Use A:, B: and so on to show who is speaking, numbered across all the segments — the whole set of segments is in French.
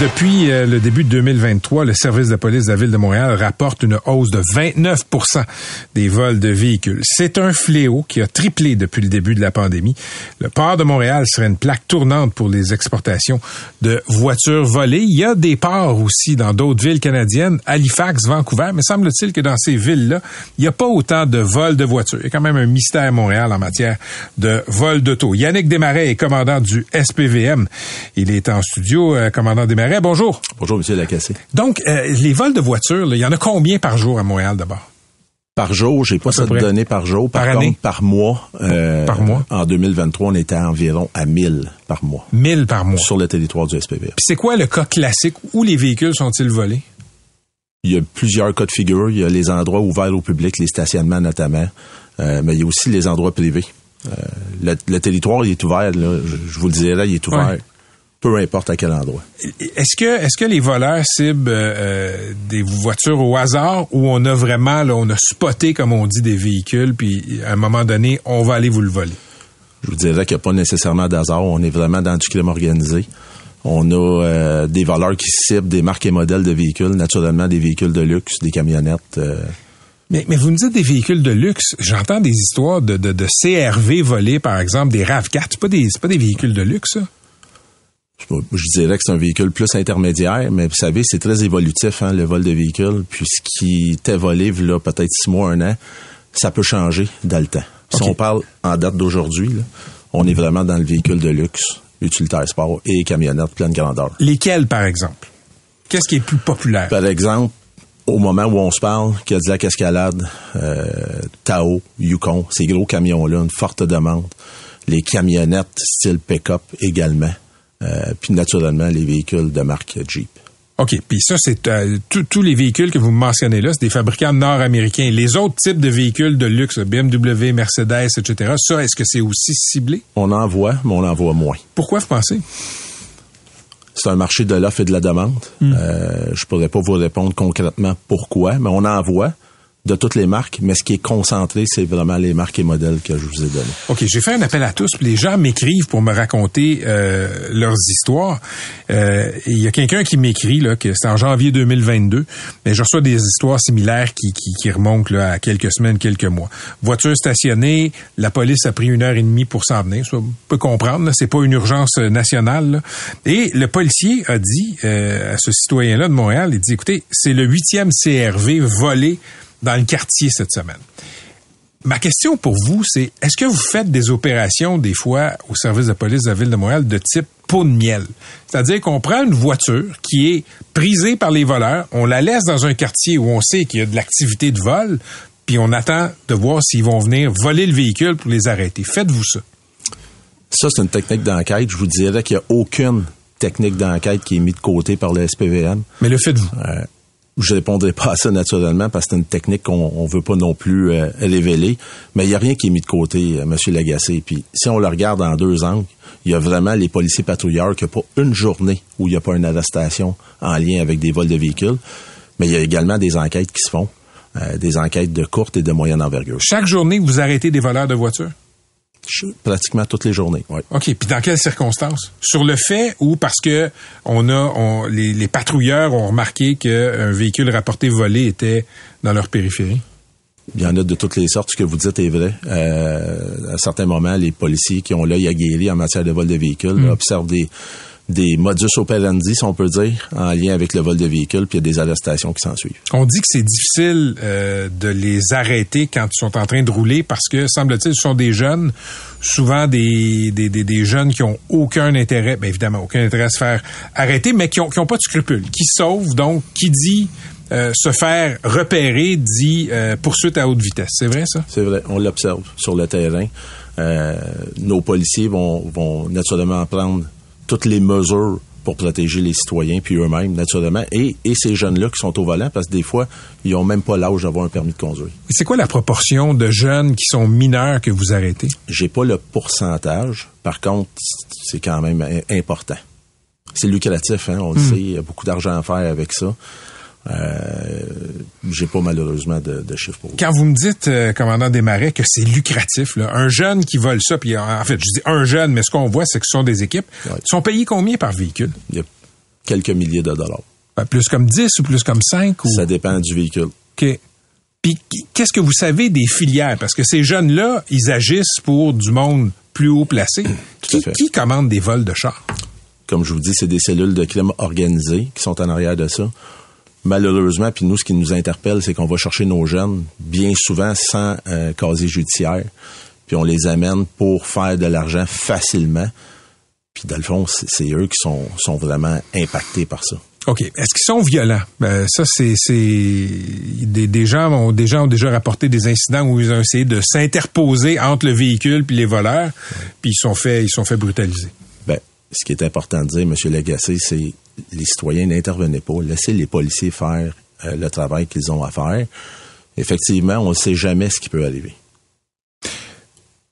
A: Depuis euh, le début de 2023, le service de police de la ville de Montréal rapporte une hausse de 29% des vols de véhicules. C'est un fléau qui a triplé depuis le début de la pandémie. Le port de Montréal serait une plaque tournante pour les exportations de voitures volées. Il y a des ports aussi dans d'autres villes canadiennes, Halifax, Vancouver, mais semble-t-il que dans ces villes-là, il n'y a pas autant de vols de voitures. Il y a quand même un mystère à Montréal en matière de vol d'auto. Yannick Desmarais est commandant du SPVM. Il est en studio, euh, commandant Desmarais bonjour.
B: Bonjour, Monsieur Lacassé.
A: Donc, euh, les vols de voitures, il y en a combien par jour à Montréal d'abord?
B: Par jour, j'ai pas cette donnée par jour. Par, année? par mois.
A: Euh, par mois.
B: En 2023, on était à environ à 1000 par mois.
A: 1000 par mois.
B: Sur le territoire du SPV. Puis
A: c'est quoi le cas classique? Où les véhicules sont-ils volés?
B: Il y a plusieurs cas de figure. Il y a les endroits ouverts au public, les stationnements notamment. Euh, mais il y a aussi les endroits privés. le, territoire, il est ouvert. Là, je, vous le disais là, il est ouvert peu importe à quel endroit.
A: Est-ce que est-ce que les voleurs ciblent euh, des voitures au hasard ou on a vraiment là, on a spoté comme on dit des véhicules puis à un moment donné on va aller vous le voler?
B: Je vous dirais qu'il n'y a pas nécessairement d'hasard. On est vraiment dans du crime organisé. On a euh, des voleurs qui ciblent des marques et modèles de véhicules, naturellement des véhicules de luxe, des camionnettes. Euh.
A: Mais, mais vous me dites des véhicules de luxe. J'entends des histoires de, de, de, CRV volés, par exemple, des RAV4. C'est pas des, pas des véhicules de luxe, ça?
B: Je dirais que c'est un véhicule plus intermédiaire, mais vous savez, c'est très évolutif, hein, le vol de véhicule. Puis ce qui était volé, là, peut-être six mois, un an, ça peut changer dans le temps. Si on parle en date d'aujourd'hui, on est vraiment dans le véhicule de luxe, utilitaire sport et camionnette pleine grandeur.
A: Lesquels, par exemple? Qu'est-ce qui est plus populaire?
B: Par exemple, au moment où on se parle, Cadillac Escalade, euh, Tao, Yukon, ces gros camions-là, une forte demande. Les camionnettes style pick-up également. Euh, puis naturellement les véhicules de marque Jeep.
A: OK. Puis ça, c'est euh, tous les véhicules que vous mentionnez là, c'est des fabricants nord-américains. Les autres types de véhicules de luxe, BMW, Mercedes, etc., ça, est-ce que c'est aussi ciblé?
B: On en voit, mais on en voit moins.
A: Pourquoi vous pensez?
B: C'est un marché de l'offre et de la demande. Hmm. Euh, je pourrais pas vous répondre concrètement pourquoi, mais on en voit de toutes les marques, mais ce qui est concentré, c'est vraiment les marques et modèles que je vous ai donnés.
A: OK, j'ai fait un appel à tous, les gens m'écrivent pour me raconter euh, leurs histoires. Euh, il y a quelqu'un qui m'écrit, là, que c'est en janvier 2022, mais je reçois des histoires similaires qui, qui, qui remontent là, à quelques semaines, quelques mois. Voiture stationnée, la police a pris une heure et demie pour s'en venir. Ça, on peut comprendre, c'est pas une urgence nationale. Et le policier a dit euh, à ce citoyen-là de Montréal, il dit, écoutez, c'est le huitième CRV volé dans le quartier cette semaine. Ma question pour vous, c'est est-ce que vous faites des opérations des fois au service de police de la ville de Montréal de type pot de miel? C'est-à-dire qu'on prend une voiture qui est prisée par les voleurs, on la laisse dans un quartier où on sait qu'il y a de l'activité de vol, puis on attend de voir s'ils vont venir voler le véhicule pour les arrêter. Faites-vous ça?
B: Ça, c'est une technique d'enquête. Je vous dirais qu'il n'y a aucune technique d'enquête qui est mise de côté par le SPVM.
A: Mais le faites-vous?
B: Euh, je répondrai pas à ça naturellement parce que c'est une technique qu'on on veut pas non plus euh, révéler. Mais il y a rien qui est mis de côté, euh, Monsieur Lagacé. Puis si on le regarde en deux angles, il y a vraiment les policiers patrouilleurs qui n'ont pas une journée où il n'y a pas une arrestation en lien avec des vols de véhicules. Mais il y a également des enquêtes qui se font, euh, des enquêtes de courte et de moyenne envergure.
A: Chaque journée, vous arrêtez des voleurs de voitures?
B: Pratiquement toutes les journées.
A: OK. Puis dans quelles circonstances? Sur le fait ou parce que on a les, patrouilleurs ont remarqué qu'un véhicule rapporté volé était dans leur périphérie?
B: Il y en a de toutes les sortes. Ce que vous dites est vrai. Euh, à certains moments, les policiers qui ont l'œil aguerri en matière de vol de véhicules hmm. observent des des modus operandi, si on peut dire, en lien avec le vol de véhicules, puis il y a des arrestations qui s'en suivent.
A: On dit que c'est difficile euh, de les arrêter quand ils sont en train de rouler parce que, semble-t-il, ce sont des jeunes, souvent des, des, des, jeunes qui ont aucun intérêt, bien évidemment, aucun intérêt à se faire arrêter, mais qui ont, qui ont pas de scrupules, qui sauvent, donc, qui dit euh, se faire repérer dit euh, poursuite à haute vitesse. C'est vrai ça?
B: C'est vrai, on l'observe sur le terrain. Euh, nos policiers vont, vont naturellement prendre toutes les mesures pour protéger les citoyens puis eux-mêmes naturellement et, et ces jeunes-là qui sont au volant parce que des fois ils ont même pas l'âge d'avoir un permis de conduire.
A: C'est quoi la proportion de jeunes qui sont mineurs que vous arrêtez?
B: J'ai pas le pourcentage. Par contre, c'est quand même im- important. C'est lucratif, hein, on le sait. Il y a beaucoup d'argent à faire avec ça. Euh, J'ai pas malheureusement de, de chiffres pour vous.
A: Quand vous me dites, euh, commandant Desmarais, que c'est lucratif, là, un jeune qui vole ça, puis en fait, je dis un jeune, mais ce qu'on voit, c'est que ce sont des équipes,
B: Ouais.
A: sont payés combien par véhicule?
B: Il y a quelques milliers de dollars.
A: Ben, plus comme 10 ou plus comme 5? Ou...
B: Ça dépend du véhicule.
A: OK. Puis qu'est-ce que vous savez des filières? Parce que ces jeunes-là, ils agissent pour du monde plus haut placé. Qui, qui commande des vols de chars?
B: Comme je vous dis, c'est des cellules de crime organisées qui sont en arrière de ça. Malheureusement, puis nous, ce qui nous interpelle, c'est qu'on va chercher nos jeunes, bien souvent sans euh, casier judiciaire, puis on les amène pour faire de l'argent facilement. Puis dans le fond, c'est eux qui sont, sont vraiment impactés par ça.
A: OK. Est-ce qu'ils sont violents? Ben, ça, c'est, c'est, des, des gens ont, des gens ont déjà rapporté des incidents où ils ont essayé de s'interposer entre le véhicule puis les voleurs, puis ils sont fait, ils sont fait brutaliser.
B: Ben, ce qui est important de dire, M. Lagacé, c'est les citoyens n'intervenaient pas. Laissez les policiers faire euh, le travail qu'ils ont à faire. Effectivement, on ne sait jamais ce qui peut arriver.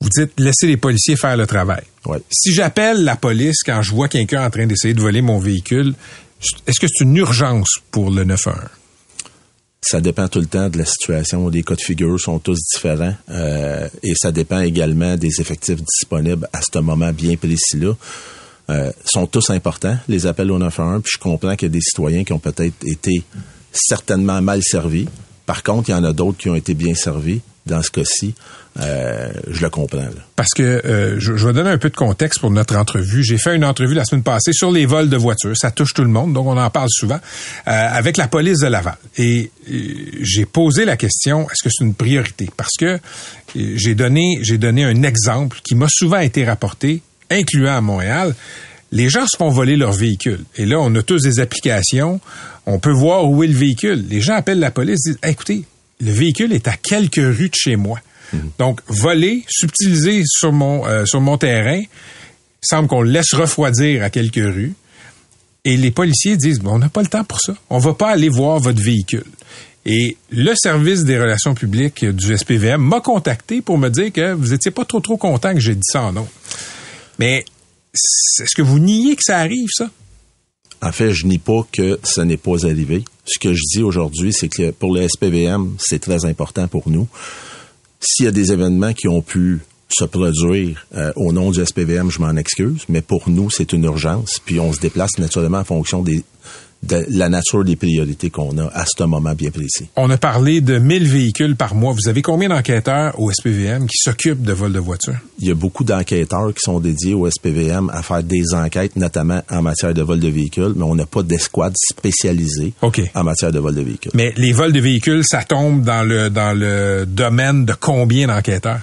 A: Vous dites, laissez les policiers faire le travail.
B: Ouais.
A: Si j'appelle la police quand je vois quelqu'un en train d'essayer de voler mon véhicule, est-ce que c'est une urgence pour le 911?
B: Ça dépend tout le temps de la situation. Les cas de figure sont tous différents. euh, et ça dépend également des effectifs disponibles à ce moment bien précis-là. Euh, sont tous importants, les appels au 911. Puis je comprends qu'il y a des citoyens qui ont peut-être été certainement mal servis. Par contre, il y en a d'autres qui ont été bien servis. Dans ce cas-ci, euh, je le comprends.
A: Parce que euh, je, vais donner un peu de contexte pour notre entrevue. J'ai fait une entrevue la semaine passée sur les vols de voitures. Ça touche tout le monde, donc on en parle souvent, avec la police de Laval. Et j'ai posé la question, est-ce que c'est une priorité? Parce que j'ai donné, j'ai donné un exemple qui m'a souvent été rapporté, incluant à Montréal. Les gens se font voler leur véhicule. Et là, on a tous des applications. On peut voir où est le véhicule. Les gens appellent la police, disent, écoutez, le véhicule est à quelques rues de chez moi. Donc, voler, subtiliser sur mon, euh, sur mon terrain, il semble qu'on le laisse refroidir à quelques rues. Et les policiers disent, Bon, on n'a pas le temps pour ça. On va pas aller voir votre véhicule. Et le service des relations publiques du SPVM m'a contacté pour me dire que vous étiez pas trop trop content que j'ai dit ça en nom. Mais est-ce que vous niez que ça arrive, ça?
B: En fait, je nie pas que ce n'est pas arrivé. Ce que je dis aujourd'hui, c'est que pour le SPVM, c'est très important pour nous. S'il y a des événements qui ont pu se produire euh, au nom du SPVM, je m'en excuse, mais pour nous, c'est une urgence. Puis on se déplace naturellement en fonction des, de la nature des priorités qu'on a à ce moment bien précis.
A: On a parlé de 1000 véhicules par mois. Vous avez combien d'enquêteurs au SPVM qui s'occupent de vol de voitures?
B: Il y a beaucoup d'enquêteurs qui sont dédiés au SPVM à faire des enquêtes, notamment en matière de vol de véhicules, mais on n'a pas d'escouade spécialisée
A: OK.
B: en matière de vol de véhicules.
A: Mais les vols de véhicules, ça tombe dans le dans le domaine de combien d'enquêteurs?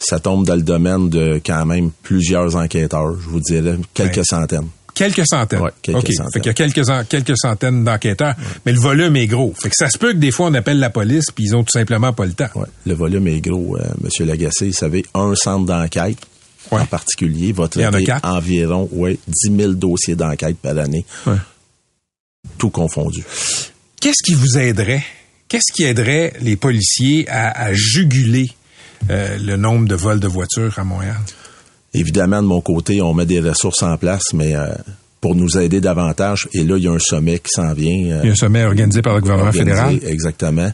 B: ça tombe dans le domaine de quand même plusieurs enquêteurs, je vous dirais quelques
A: Ouais.
B: centaines.
A: Quelques centaines.
B: Ouais, quelques centaines.
A: Fait qu'il y a quelques, en- quelques centaines d'enquêteurs, mais le volume est gros. Fait que ça se peut que des fois on appelle la police puis ils ont tout simplement pas le temps.
B: Ouais. Le volume est gros, euh, Monsieur Lagacé. Vous savez, un centre d'enquête en particulier va
A: en
B: traiter environ ouais, 10 000 dossiers d'enquête par année, tout confondu.
A: Qu'est-ce qui vous aiderait? Qu'est-ce qui aiderait les policiers à, à juguler euh, le nombre de vols de voitures à Montréal?
B: Évidemment, de mon côté, on met des ressources en place, mais euh, pour nous aider davantage, et là, il y a un sommet qui s'en vient. euh,
A: Il y a un sommet organisé par le gouvernement
B: organisé,
A: fédéral.
B: Exactement.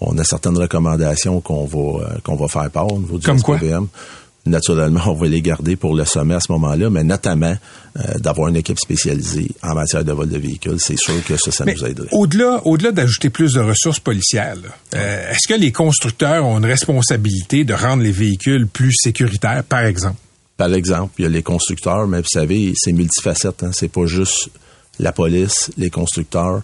B: On a certaines recommandations qu'on va euh, qu'on va faire part au niveau du
A: Comme quoi?
B: Naturellement, on va les garder pour le sommet à ce moment-là, mais notamment euh, d'avoir une équipe spécialisée en matière de vol de véhicules. C'est sûr que ça, ça
A: Mais
B: nous aiderait.
A: au-delà, au-delà d'ajouter plus de ressources policières, là, euh, est-ce que les constructeurs ont une responsabilité de rendre les véhicules plus sécuritaires, par exemple?
B: Par exemple, il y a les constructeurs, mais vous savez, c'est multifacette. Hein? C'est pas juste la police, les constructeurs.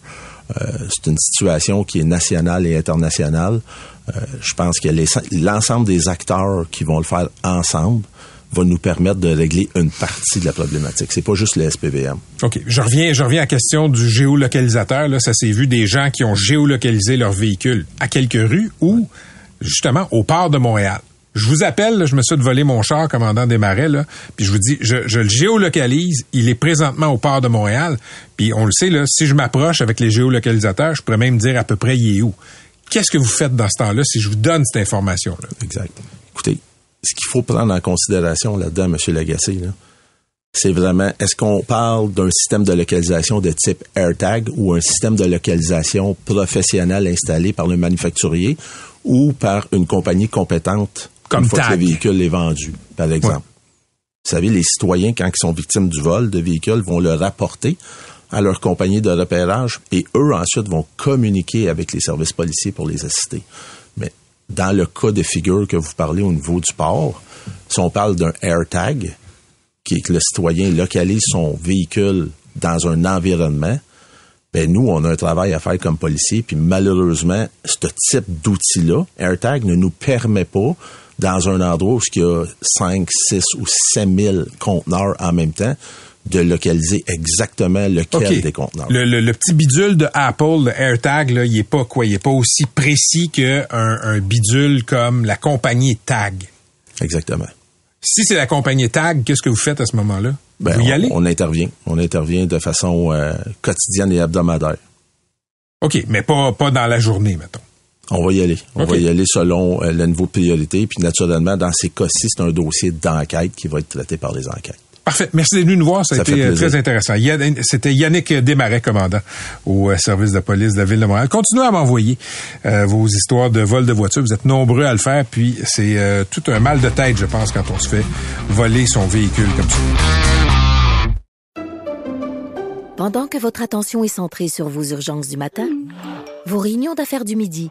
B: Euh, c'est une situation qui est nationale et internationale. Euh, je pense que l'ensemble des acteurs qui vont le faire ensemble va nous permettre de régler une partie de la problématique. C'est pas juste le SPVM.
A: OK. Je reviens, je reviens à la question du géolocalisateur. Là, ça s'est vu des gens qui ont géolocalisé leur véhicule à quelques rues ou justement au port de Montréal. Je vous appelle, là, je me suis de voler mon char, commandant des marais, là, puis je vous dis, je, je le géolocalise, il est présentement au port de Montréal, puis on le sait, là, si je m'approche avec les géolocalisateurs, je pourrais même dire à peu près il est où. Qu'est-ce que vous faites dans ce temps-là si je vous donne cette information-là?
B: Exact. Écoutez, ce qu'il faut prendre en considération là-dedans, M. Lagacé, là, c'est vraiment, est-ce qu'on parle d'un système de localisation de type AirTag ou un système de localisation professionnel installé par le manufacturier ou par une compagnie compétente
A: Comme
B: une fois que le véhicule est vendu, par exemple. Vous savez, les citoyens, quand ils sont victimes du vol de véhicules, vont le rapporter à leur compagnie de repérage et eux, ensuite, vont communiquer avec les services policiers pour les assister. Mais dans le cas de figure que vous parlez au niveau du port, si on parle d'un AirTag, qui est que le citoyen localise son véhicule dans un environnement, ben nous, on a un travail à faire comme policier, puis malheureusement, ce type d'outil-là, AirTag, ne nous permet pas, dans un endroit où il y a 5, 6 ou 7 000 conteneurs en même temps, de localiser exactement lequel des conteneurs.
A: Le, le- le petit bidule de Apple, le AirTag, là, il est pas quoi? Il est pas aussi précis qu'un un bidule comme la compagnie Tag.
B: Exactement.
A: Si c'est la compagnie Tag, qu'est-ce que vous faites à ce moment-là?
B: Ben,
A: vous y
B: on,
A: allez?
B: on intervient. On intervient de façon euh, quotidienne et hebdomadaire.
A: OK, mais pas, pas dans la journée, mettons.
B: On va y aller. On va y aller selon euh, le niveau de priorité. Puis naturellement, dans ces cas-ci, c'est un dossier d'enquête qui va être traité par les enquêtes.
A: Parfait. Merci d'être venu nous voir. Ça a été euh,
B: plaisir.
A: très intéressant. C'était Yannick Desmarais, commandant au euh, service de police de la Ville de Montréal. Continuez à m'envoyer euh, vos histoires de vol de voiture. Vous êtes nombreux à le faire. Puis c'est euh, tout un mal de tête, je pense, quand on se fait voler son véhicule comme ça.
C: Pendant que votre attention est centrée sur vos urgences du matin, vos réunions d'affaires du midi,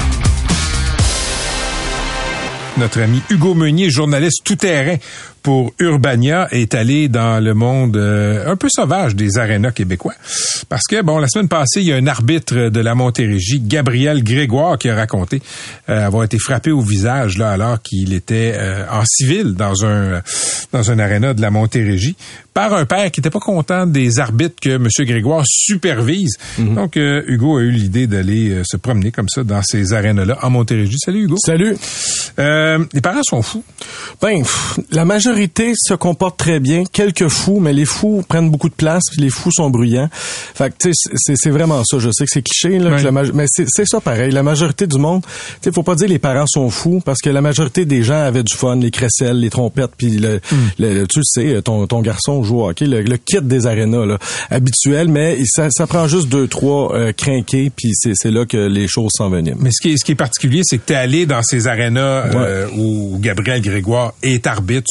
A: Notre ami Hugo Meunier, journaliste tout-terrain pour Urbania, est allé dans le monde euh, un peu sauvage des arénas québécois. Parce que, bon, la semaine passée, il y a un arbitre de la Montérégie, Gabriel Grégoire, qui a raconté euh, avoir été frappé au visage là alors qu'il était euh, en civil dans un dans un aréna de la Montérégie par un père qui n'était pas content des arbitres que M. Grégoire supervise. Donc, euh, Hugo a eu l'idée d'aller se promener comme ça dans ces arénas-là en Montérégie. Salut, Hugo.
D: Salut.
A: Les parents sont fous.
D: Ben, pff, la majorité se comporte très bien. Quelques fous, mais les fous prennent beaucoup de place, puis les fous sont bruyants. Fait que, tu sais, c'est- vraiment ça. Je sais que c'est cliché, là, que la mais c'est ça pareil. La majorité du monde, tu sais, faut pas dire les parents sont fous, parce que la majorité des gens avaient du fun, les crécelles, les trompettes, puis le, le- tu le sais, ton, ton garçon joue au hockey, le, le kit des arénas, là, habituel, mais ça, ça prend juste deux, trois euh, crinqués, puis c'est là que les choses s'enveniment.
A: Mais ce qui est, ce qui est particulier, c'est que tu es allé dans ces arénas euh, où Gabriel Grégoire est arbitre,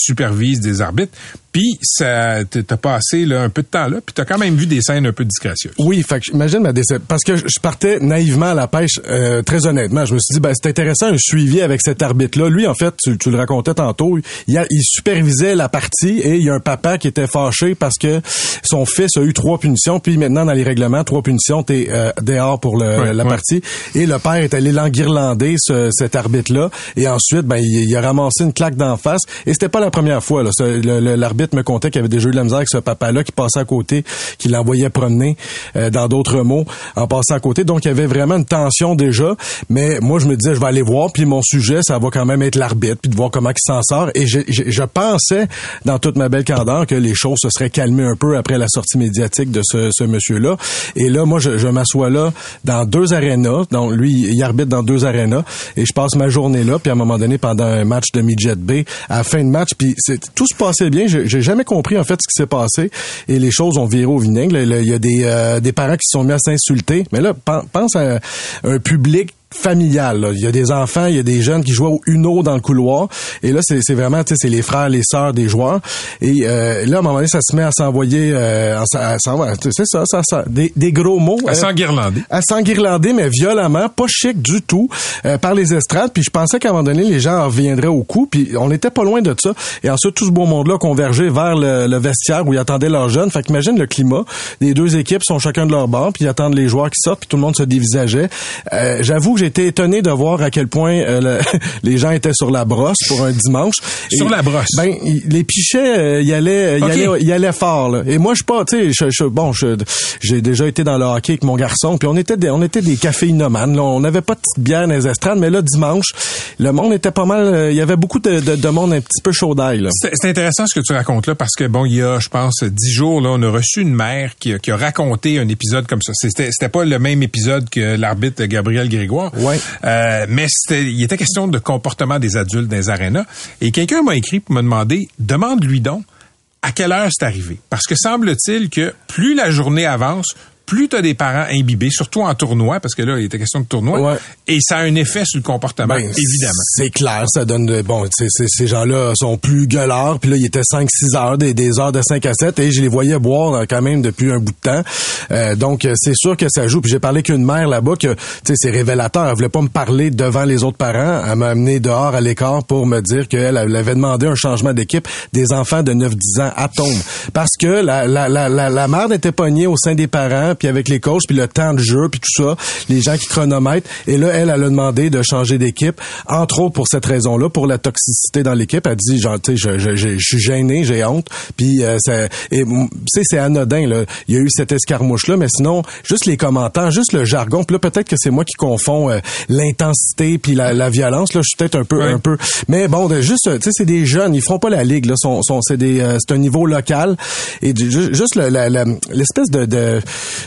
A: des arbitres, puis ça t'as passé là, un peu de temps là, puis t'as quand même vu des scènes un peu disgracieuses.
D: Oui, fait que j'imagine ma déception. Parce que je partais naïvement à la pêche, euh, très honnêtement. Je me suis dit, ben, c'est intéressant un suivi avec cet arbitre-là. Lui, en fait, tu, tu le racontais tantôt, il, a- il supervisait la partie et il y a un papa qui était fâché parce que son fils a eu trois punitions. Puis maintenant, dans les règlements, trois punitions, t'es euh, dehors pour le, la partie. Et le père est allé l'enguirlander, ce, cet arbitre-là. Et ensuite, ben, il, il a ramassé une claque d'en face. Et c'était pas la première fois. Là. Ce- le- le- L'arbitre me contait qu'il avait déjà eu de la misère avec ce papa-là qui passait à côté, qui l'envoyait promener, euh, dans d'autres mots, en passant à côté. Donc, il y avait vraiment une tension déjà. Mais moi, je me disais, je vais aller voir. Puis mon sujet, ça va quand même être l'arbitre, puis de voir comment il s'en sort. Et je, je- je pensais, dans toute ma belle candeur, que les choses se seraient calmées un peu après la sortie médiatique de ce, ce monsieur-là. Et là, moi, je, je m'assois là dans deux arénas. Donc, lui, il arbitre dans deux arénas. Et je passe ma journée là. Puis à un moment donné, pendant un match de midget B, à la fin de match, puis tout se passait bien. J'ai jamais compris, en fait, ce qui s'est passé. Et les choses ont viré au vinaigre. Il y a des, euh, des parents qui se sont mis à s'insulter. Mais là, pen- pense à un public familial. là. Il y a des enfants, il y a des jeunes qui jouent au Uno dans le couloir. Et là, c'est vraiment, tu sais, c'est les frères, les sœurs des joueurs. Et euh, là, à un moment donné, ça se met à s'envoyer, euh, à c'est ça, ça, ça, des, des gros mots.
A: À
D: euh,
A: s'enguirlander.
D: à s'enguirlander, mais violemment, pas chic du tout, euh, par les estrades. Puis je pensais qu'à un moment donné, les gens en reviendraient au coup. Puis on n'était pas loin de ça. Et ensuite, tout ce beau monde-là convergeait vers le, le vestiaire où ils attendaient leurs jeunes. Fait qu'imagine le climat. Les deux équipes sont chacun de leur banc, puis ils attendent les joueurs qui sortent, puis tout le monde se dévisageait. Euh, J'avoue j'ai été étonné de voir à quel point euh, le- les gens étaient sur la brosse pour un dimanche.
A: Sur la brosse?
D: Ben, il- les pichets, euh, y allaient, y
A: Ok.
D: allaient, y allaient fort. Là. Et moi, je suis pas, tu sais, bon, j'ai déjà été dans le hockey avec mon garçon, puis on était des, on était des caféinomanes. Là. On n'avait pas de petite bière dans les estrades, mais là, dimanche, le monde était pas mal. euh, Il y avait beaucoup de, de, de monde un petit peu chaud d'ail.
A: C'est intéressant ce que tu racontes là parce que bon, il y a, je pense, dix jours là, on a reçu une mère qui, a- qui a raconté un épisode comme ça. C'était, c'était pas le même épisode que l'arbitre Gabriel Grégoire. Euh, mais c'était, il était question de comportement des adultes dans les arénas. Et quelqu'un m'a écrit pour me demander, demande-lui donc à quelle heure c'est arrivé? Parce que semble-t-il que plus la journée avance, plus tu as des parents imbibés, surtout en tournoi, parce que là, il était question de tournoi,
D: Ouais.
A: et ça a un effet sur le comportement,
D: Ben,
A: évidemment.
D: C'est clair, ça donne de, bon, ces gens-là sont plus gueulards, puis là, ils étaient 5-6 heures, des, des heures de 5 à 7, et je les voyais boire euh, quand même depuis un bout de temps. Euh, donc, euh, c'est sûr que ça joue. Puis j'ai parlé qu'une mère là-bas que, tu sais, c'est révélateur. Elle voulait pas me parler devant les autres parents. Elle m'a amené dehors à l'écart pour me dire qu'elle elle avait demandé un changement d'équipe des enfants de 9-10 ans à tombe. Parce que la, la, la, la, la mère était pognée au sein des parents, puis avec les coachs, puis le temps de jeu, puis tout ça, les gens qui chronomètrent. Et là, elle, elle a demandé de changer d'équipe, entre autres pour cette raison-là, pour la toxicité dans l'équipe. Elle dit, genre, tu sais, je, je, je, je suis gêné, j'ai honte. Puis, euh, ça, et, tu sais, c'est anodin, là. Il y a eu cette escarmouche-là, mais sinon, juste les commentaires, juste le jargon. Puis là, peut-être que c'est moi qui confonds euh, l'intensité puis la, la violence. Là, je suis peut-être un peu, un peu. Mais bon, de- juste, tu sais, c'est des jeunes, ils feront pas la ligue. Là, sont, sont, c'est des, euh, c'est un niveau local et du- ju- juste le- la- la- l'espèce de, de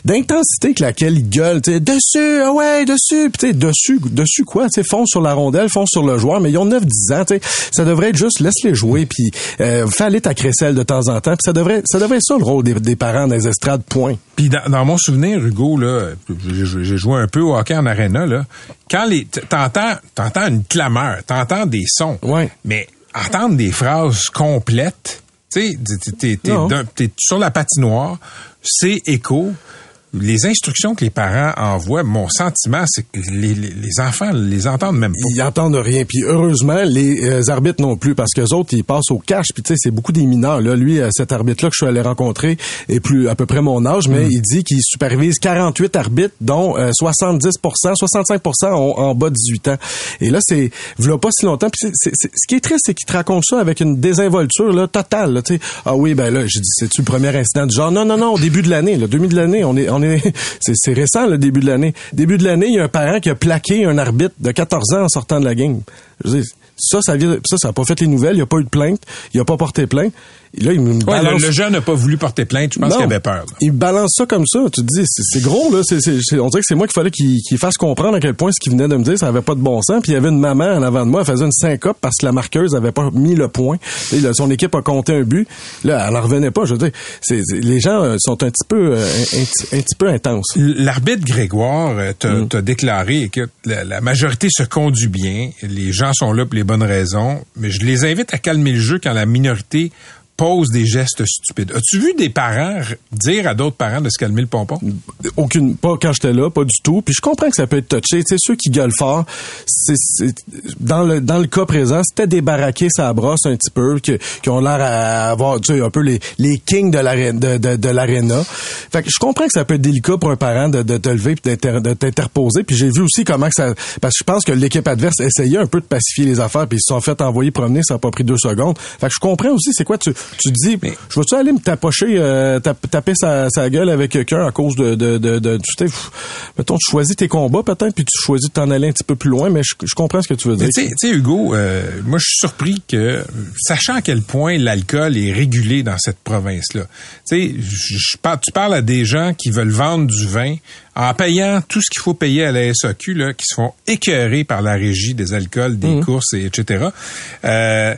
D: d'intensité avec laquelle ils gueulent, tu sais, dessus, ah ouais, dessus, Puis, tu sais, dessus, dessus quoi, tu sais, font sur la rondelle, font sur le joueur, mais ils ont 9-10 ans, tu sais, ça devrait être juste laisse-les jouer puis euh, fais aller ta crécelle de temps en temps, puis ça devrait, ça devrait être ça le rôle des, des parents dans les estrades, point.
A: Puis dans, dans mon souvenir, Hugo, là, j'ai joué un peu au hockey en aréna, là. Quand les, t'entends, t'entends une clameur, t'entends des sons.
D: Ouais.
A: Mais entendre des phrases complètes, tu sais, t'es sur la patinoire, c'est écho. Les instructions que les parents envoient, mon sentiment, c'est que les, les, les enfants les entendent même pas.
D: Ils entendent rien. Puis heureusement, les euh, arbitres non plus, parce que les autres, ils passent au cash. Puis tu sais, c'est beaucoup des mineurs. Là, lui, euh, cet arbitre-là que je suis allé rencontrer est plus à peu près mon âge, mais il dit qu'il supervise 48 arbitres, dont euh, 70% 65% ont en bas de 18 ans. Et là, c'est voilà pas si longtemps. Puis c'est- ce qui est triste, c'est qu'il te raconte ça avec une désinvolture là, totale. Là, ah oui, ben là, j'ai dit, c'est-tu le premier incident du genre? Non, non, non, au début de l'année, le début de l'année, on est, on est, c'est, récent le début de l'année. Début de l'année, il y a un parent qui a plaqué un arbitre de 14 ans en sortant de la game. Ça, ça vient, ça, ça a pas fait les nouvelles. Il a pas eu de plainte. Il a pas porté plainte. Là, il me
A: Ouais, le,
D: balance.
A: le jeune n'a pas voulu porter plainte, je pense qu'il avait peur. là.
D: Il balance ça comme ça. Tu te dis, c'est, gros, là. On dirait que c'est moi qu'il fallait qu'il, fasse comprendre à quel point ce qu'il venait de me dire, ça avait pas de bon sens. Puis il y avait une maman en avant de moi, elle faisait une syncope parce que la marqueuse avait pas mis le point. Et là, son équipe a compté un but. Là, elle en revenait pas. Je veux dire, les gens euh, sont un petit peu, euh, un, un petit- un petit peu intenses.
A: L'arbitre Grégoire euh, t'a
D: Mm.
A: t'a déclaré que la, la majorité se conduit bien, les gens sont là pour les bonnes raisons, mais je les invite à calmer le jeu quand la minorité pose des gestes stupides. As-tu vu des parents dire à d'autres parents de se calmer le pompon?
D: aucune pas quand j'étais là pas du tout. Puis je comprends que ça peut être touché. Tu sais ceux qui gueulent fort c'est dans le dans le cas présent c'était débarraquer sa brosse un petit peu qui, qui ont l'air à avoir tu sais un peu les les kings de l'aréna de, de, de l'aréna. Fait que je comprends que ça peut être délicat pour un parent de, de te lever puis de t'interposer. Puis j'ai vu aussi comment que ça parce que je pense que l'équipe adverse essayait un peu de pacifier les affaires puis ils se sont fait envoyer promener ça a pas pris deux secondes. Fait que je comprends aussi c'est quoi tu tu te dis je vais-tu aller me tapocher euh, tap- taper sa, sa gueule avec quelqu'un à cause de de de, de tu sais mettons tu choisis tes combats peut-être puis tu choisis de t'en aller un petit peu plus loin mais je, je comprends ce que tu veux dire
A: Mais Tu sais- Hugo, euh, moi, je suis surpris que, sachant à quel point l'alcool est régulé dans cette province-là, tu sais, tu parles à des gens qui veulent vendre du vin en payant tout ce qu'il faut payer à la SAQ, là, qui se font écœurer par la régie des alcools, des courses, et etc. Euh,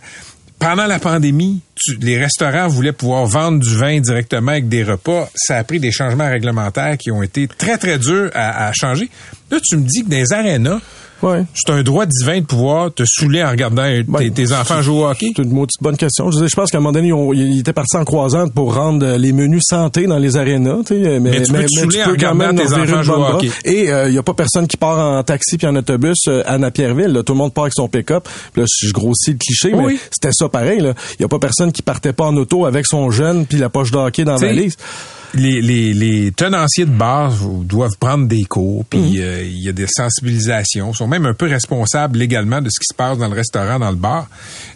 A: pendant la pandémie, les restaurants voulaient pouvoir vendre du vin directement avec des repas. Ça a pris des changements réglementaires qui ont été très, très durs à, à changer. Là, tu me dis que les arénas,
D: Ouais.
A: c'est un droit divin de pouvoir te saouler en regardant tes,
D: Ben,
A: tes enfants jouer au hockey.
D: C'est une maudite bonne question. Je, pense qu'à un moment donné, ils, étaient partis en croisante pour rendre euh, les menus santé dans les arénas. tu Mais,
A: Mais tu peux te saouler en regardant tes
D: leur virer
A: enfants jouer au hockey.
D: Et il y a pas personne qui part en taxi puis en autobus euh, à Napierville. là. Tout le monde part avec son pick-up. Là, je grossis le cliché, mais
A: Oui.
D: c'était ça pareil. Il y a pas personne qui partait pas en auto avec son jeune puis la poche de hockey dans la valise.
A: Les, les, les tenanciers de bar doivent prendre des cours, puis
D: Mhm.
A: euh, il y a des sensibilisations. Ils sont même un peu responsables légalement de ce qui se passe dans le restaurant, dans le bar.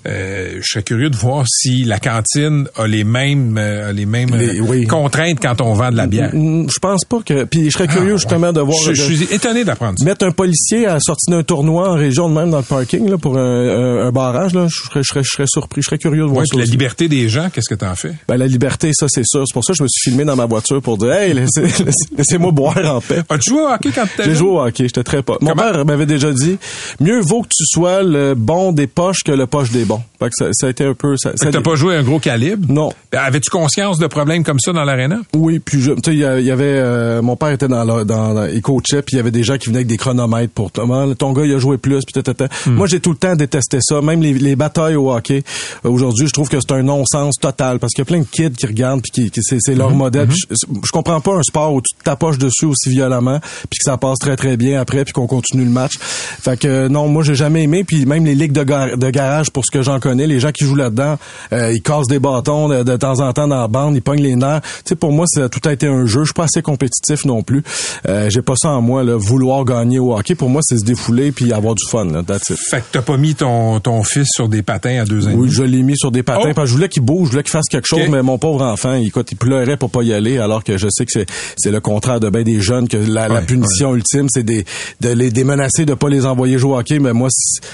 A: Euh, je serais curieux de voir si la cantine a les mêmes, euh, a les mêmes
D: Les-
A: euh,
D: oui.
A: contraintes quand on vend de la bière.
D: Je pense pas que. Puis je serais curieux
A: Ah,
D: justement
A: ouais.
D: de voir.
A: Je,
D: de-
A: je suis étonné d'apprendre ça.
D: Mettre un policier à la sortie d'un tournoi en région de même dans le parking là, pour un, un- barrage, là, je serais, je serais, je serais surpris, je serais curieux de voir
A: Ouais,
D: ça.
A: puis la liberté des gens, qu'est-ce que t'en fais?
D: Ben, la liberté, ça, c'est sûr. C'est pour ça que je me suis filmé dans ma voiture pour dire, hey, laissez, laissez- laissez-moi boire en paix.
A: As-tu joué au hockey quand t'étais
D: J'ai joué au hockey, j'étais très pas. Mon
A: Comment?
D: père m'avait déjà dit, mieux vaut que tu sois le bon des poches que le poche des bons. Fait que ça, ça a été un peu, ça, ça-
A: T'as pas joué un gros calibre?
D: non.
A: Ben, Avais-tu conscience de problèmes comme ça dans l'aréna?
D: Oui, puis tu sais, il y avait, euh, mon père était dans, la- dans, dans il coachait, puis il y avait des gens qui venaient avec des chronomètres pour comment ton gars il a joué plus, puis tata.
A: Hmm.
D: Moi j'ai tout le temps détesté ça, même les, les batailles au hockey. Euh, Aujourd'hui, je trouve que c'est un non-sens total parce qu'il y a plein de kids qui regardent puis qui, qui- c'est, leur Je, je comprends pas un sport où tu te tapoches dessus aussi violemment, puis que ça passe très très bien après, puis qu'on continue le match. Fait que euh, non, moi j'ai jamais aimé, puis même les ligues de, gar- de garage pour ce que j'en connais, les gens qui jouent là-dedans, euh, ils cassent des bâtons de, de temps en temps dans la bande, ils pognent les nerfs. Tu sais, pour moi, ça tout a été un jeu. Je suis pas assez compétitif non plus. Euh, j'ai pas ça en moi, là, vouloir gagner au hockey. Pour moi, c'est se défouler puis avoir du fun. Là, that's it.
A: Fait que t'as pas mis ton, ton fils sur des patins à deux ans.
D: Oui, je l'ai mis sur des patins
A: Oh!
D: parce que je voulais qu'il bouge, je voulais qu'il fasse quelque chose, mais mon pauvre enfant, il, écoute, il pleurait pour pas y aller, alors que je sais que c'est, le contraire de bien des jeunes, que la, la
A: Ouais,
D: punition ultime, c'est des, de les démenacer de pas les envoyer jouer au hockey, mais moi,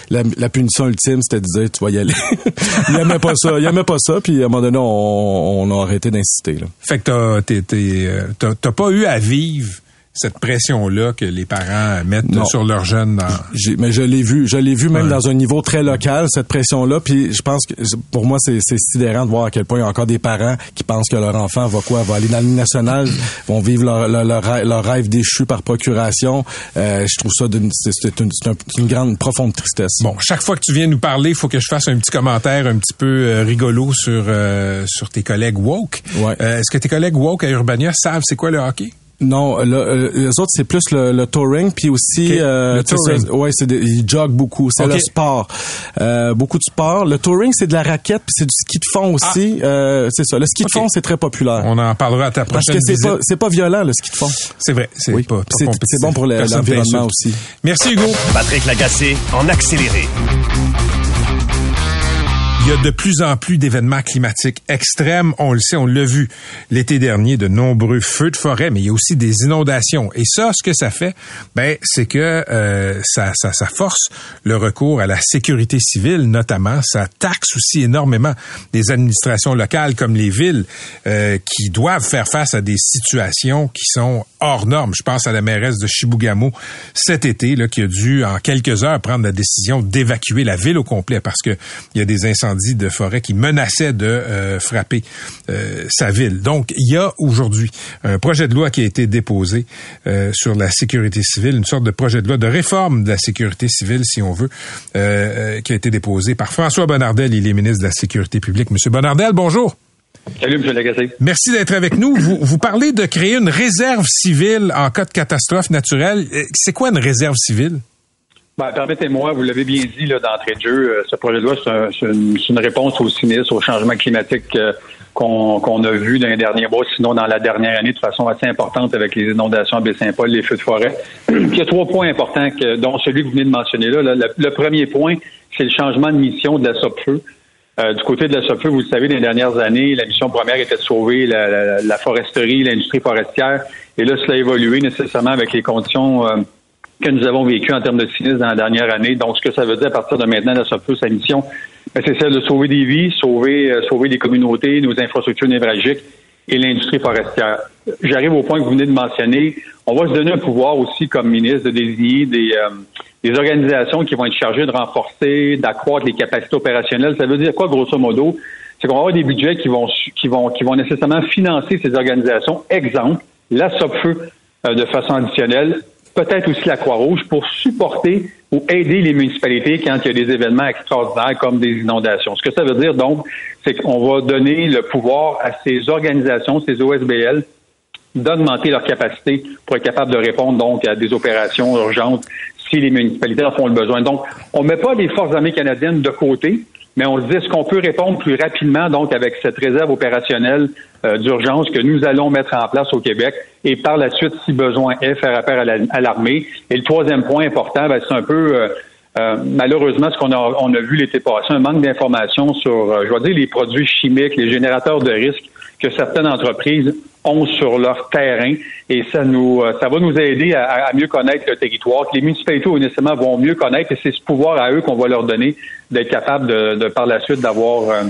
D: la, la punition ultime, c'était de dire, tu vas y aller. il aimait pas ça, il aimait pas ça, puis à un moment donné, on, on a arrêté d'insister.
A: Fait que euh, t'as, t'as pas eu à vivre cette pression-là que les parents mettent
D: Non.
A: sur leurs jeunes dans...
D: Mais je l'ai vu, je l'ai vu même
A: Ouais.
D: dans un niveau très local cette pression-là. Puis je pense que pour moi c'est sidérant de voir à quel point il y a encore des parents qui pensent que leur enfant va quoi, va aller dans Ligue nationale, vont vivre leur, leur, leur rêve, leur rêve déchu par procuration. Euh, je trouve ça une, c'est une grande, profonde tristesse.
A: Bon, chaque fois que tu viens nous parler, il faut que je fasse un petit commentaire un petit peu euh, rigolo sur euh, sur tes collègues woke.
D: Ouais.
A: Euh, Est-ce que tes collègues woke à Urbania savent c'est quoi le hockey?
D: Non, le, euh, les autres c'est plus le, le touring puis aussi
A: Ok,
D: euh,
A: le touring.
D: ça, ouais, c'est des- ils joguent beaucoup, c'est le sport. Euh, beaucoup de sport. Le touring c'est de la raquette puis c'est du ski de fond aussi, Euh, c'est ça. Le ski
A: Ah.
D: De fond c'est très populaire.
A: On en parlera à ta
D: Parce
A: prochaine
D: que c'est
A: visite.
D: pas c'est pas violent le ski de fond.
A: C'est vrai, c'est
D: Oui,
A: pas, pas
D: c'est- bon pour l'environnement aussi.
A: Merci Hugo.
E: Patrick Lagacé en accéléré.
A: Il y a de plus en plus d'événements climatiques extrêmes. On le sait, on l'a vu l'été dernier, de nombreux feux de forêt, mais il y a aussi des inondations. Et ça, ce que ça fait, ben, c'est que euh, ça, ça, ça force le recours à la sécurité civile, notamment. Ça taxe aussi énormément des administrations locales comme les villes euh, qui doivent faire face à des situations qui sont hors normes. Je pense à la mairesse de Chibougamau cet été, là, qui a dû en quelques heures prendre la décision d'évacuer la ville au complet parce que il y a des incendies de forêt qui menaçaient de euh, frapper euh, sa ville. Donc, il y a aujourd'hui un projet de loi qui a été déposé euh, sur la sécurité civile, une sorte de projet de loi de réforme de la sécurité civile, si on veut, qui a été déposé par François Bonnardel, il est ministre de la Sécurité publique. Monsieur Bonnardel, bonjour.
F: Salut, M. Lagacé.
A: Merci d'être avec nous. Vous, vous parlez de créer une réserve civile en cas de catastrophe naturelle. C'est quoi une réserve civile?
F: Ben, Permettez-moi, vous l'avez bien dit d'entrée de jeu, euh, ce projet de loi, c'est un- une, une réponse au sinistre, au changement climatique euh, qu'on a vu dans les derniers mois, sinon dans la dernière année de façon assez importante avec les inondations à Baie-Saint-Paul, les feux de forêt. Il y a trois points importants, que, dont celui que vous venez de mentionner là. le premier point, c'est le changement de mission de la SOPFEU. Euh, du côté de la SOPFEU, vous le savez, dans les dernières années, la mission première était de sauver la, la- la foresterie, l'industrie forestière. Et là, cela a évolué nécessairement avec les conditions euh, que nous avons vécues en termes de sinistre dans la dernière année. Donc, ce que ça veut dire à partir de maintenant, la SOPFEU, sa mission, ben, c'est celle de sauver des vies, sauver, euh, sauver les communautés, nos infrastructures névralgiques et l'industrie forestière. J'arrive au point que vous venez de mentionner. On va se donner un pouvoir aussi comme ministre de désigner des, euh, des organisations qui vont être chargées de renforcer, d'accroître les capacités opérationnelles. Ça veut dire quoi, grosso modo? C'est qu'on va avoir des budgets qui vont, qui vont, qui vont nécessairement financer ces organisations. Exemple, la SOPFEU euh, de façon additionnelle, peut-être aussi la Croix-Rouge pour supporter ou aider les municipalités quand il y a des événements extraordinaires comme des inondations. Ce que ça veut dire donc, c'est qu'on va donner le pouvoir à ces organisations, ces OSBL, d'augmenter leur capacité pour être capable de répondre donc à des opérations urgentes si les municipalités en font le besoin. Donc, on ne met pas les forces armées canadiennes de côté, mais on se dit est-ce qu'on peut répondre plus rapidement donc avec cette réserve opérationnelle euh, d'urgence que nous allons mettre en place au Québec et par la suite, si besoin est, faire appel à l'armée? et le troisième point important, ben, c'est un peu euh, euh, malheureusement ce qu'on a, on a vu l'été passé, un manque d'informations sur, je vais dire, les produits chimiques, les générateurs de risques que certaines entreprises ont sur leur terrain et ça nous euh, ça va nous aider à, mieux connaître le territoire, que les municipalités nécessairement vont mieux connaître et c'est ce pouvoir à eux qu'on va leur donner d'être capable de, par la suite d'avoir euh,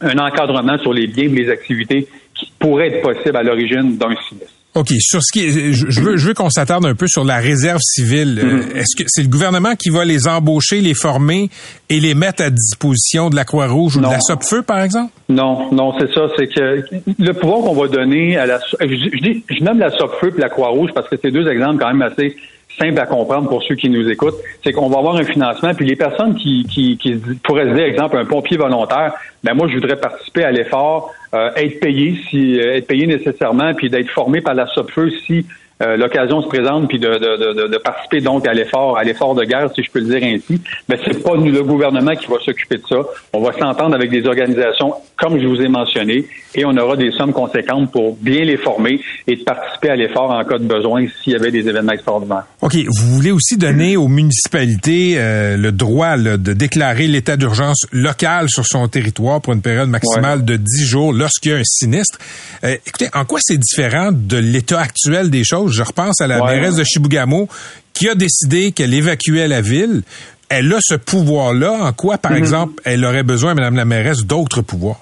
F: un encadrement sur les biens et les activités qui pourraient être possibles à l'origine d'un sinistre.
A: OK. Sur ce qui je veux, je veux qu'on s'attarde un peu sur la réserve civile. Mm-hmm. Est-ce que c'est le gouvernement qui va les embaucher, les former et les mettre à disposition de la Croix-Rouge ou de la SOPFEU, par exemple?
F: Non, non, c'est ça. C'est que le pouvoir qu'on va donner à la, je, dis, je nomme la SOPFEU et la Croix-Rouge parce que c'est deux exemples quand même assez simple à comprendre pour ceux qui nous écoutent, c'est qu'on va avoir un financement, puis les personnes qui, qui, qui pourraient se dire, exemple, un pompier volontaire, ben moi, je voudrais participer à l'effort, euh, être payé si euh, être payé nécessairement, puis d'être formé par la SOPFEU si euh, l'occasion se présente puis de, de, de, participer donc à l'effort à l'effort de guerre si je peux le dire ainsi. Mais c'est pas nous le gouvernement qui va s'occuper de ça. On va s'entendre avec des organisations comme je vous ai mentionné et on aura des sommes conséquentes pour bien les former et de participer à l'effort en cas de besoin s'il y avait des événements extraordinaires.
A: OK, vous voulez aussi donner aux municipalités euh, le droit de déclarer l'état d'urgence local sur son territoire pour une période maximale de 10 jours lorsqu'il y a un sinistre. Euh, écoutez, en quoi c'est différent de l'état actuel des choses? Je repense à la mairesse de Chibougamau qui a décidé qu'elle évacuait la ville. Elle a ce pouvoir-là. En quoi, par mhm. exemple, elle aurait besoin, Madame la mairesse, d'autres pouvoirs?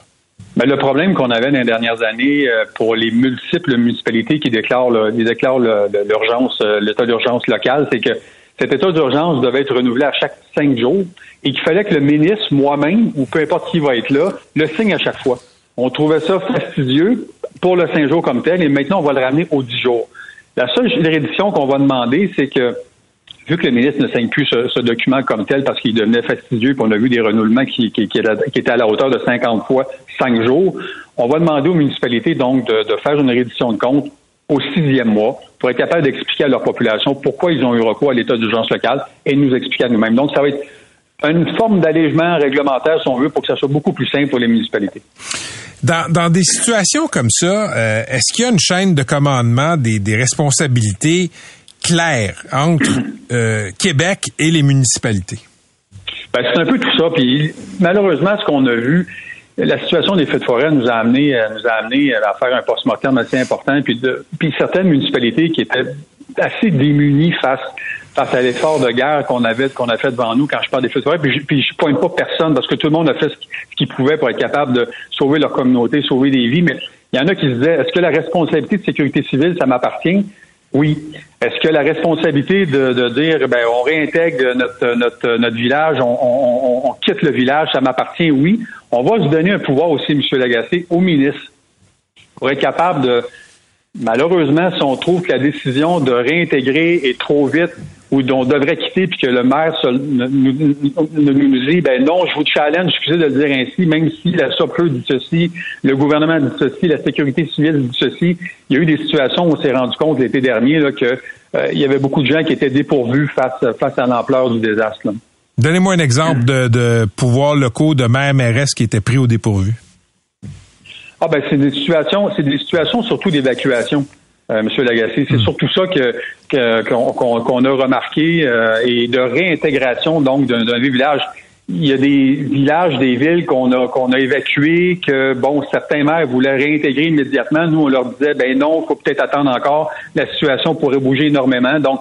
F: Ben, le problème qu'on avait dans les dernières années euh, pour les multiples municipalités qui déclarent l'urgence, euh, l'état d'urgence local, c'est que cet état d'urgence devait être renouvelé à chaque cinq jours et qu'il fallait que le ministre, moi-même, ou peu importe qui va être là, le signe à chaque fois. On trouvait ça fastidieux pour le cinq jours comme tel et maintenant on va le ramener aux dix jours. La seule réédition qu'on va demander, c'est que vu que le ministre ne signe plus ce, document comme tel parce qu'il devenait fastidieux, puis on a vu des renouvellements qui, étaient à la hauteur de 50 fois 5 jours, on va demander aux municipalités donc de, faire une réédition de compte au sixième mois pour être capable d'expliquer à leur population pourquoi ils ont eu recours à l'état d'urgence locale et nous expliquer à nous-mêmes. Donc, ça va être une forme d'allègement réglementaire, si on veut, pour que ça soit beaucoup plus simple pour les municipalités.
A: Dans, dans des situations comme ça, euh, est-ce qu'il y a une chaîne de commandement des, des responsabilités claires entre euh, Québec et les municipalités?
F: Ben, c'est un peu tout ça. Puis malheureusement, ce qu'on a vu, la situation des feux de forêt nous a amené, euh, nous a amené à faire un post-mortem assez important. Puis, de, puis certaines municipalités qui étaient assez démunies face face à l'effort de guerre qu'on avait qu'on a fait devant nous quand je parle des feux de. Puis je, puis je pointe pas personne parce que tout le monde a fait ce qu'il pouvait pour être capable de sauver leur communauté, sauver des vies. Mais il y en a qui se disaient est-ce que la responsabilité de sécurité civile, ça m'appartient? Oui. Est-ce que la responsabilité de, de dire ben on réintègre notre notre notre village, on, on, on quitte le village, ça m'appartient? Oui. On va se donner un pouvoir aussi, M. Lagacé, au ministre pour être capable de malheureusement, si on trouve que la décision de réintégrer est trop vite ou dont on devrait quitter, puis que le maire nous, nous, dit, ben non, je vous challenge, excusez de le dire ainsi, même si la SOPRE dit ceci, le gouvernement dit ceci, la sécurité civile dit ceci, il y a eu des situations où on s'est rendu compte l'été dernier là, que euh, il y avait beaucoup de gens qui étaient dépourvus face, face à l'ampleur du désastre.
A: Donnez-moi un exemple de, de pouvoirs locaux de maire mairesse qui étaient pris au dépourvu.
F: Ah ben c'est des situations, c'est des situations surtout d'évacuation. Euh, Monsieur Lagacé. C'est hmm. surtout ça que qu'on a remarqué euh, et de réintégration donc d'un village. Il y a des villages, des villes qu'on a qu'on a évacués que bon certains maires voulaient réintégrer immédiatement. Nous on leur disait ben non, faut peut-être attendre encore. La situation pourrait bouger énormément. Donc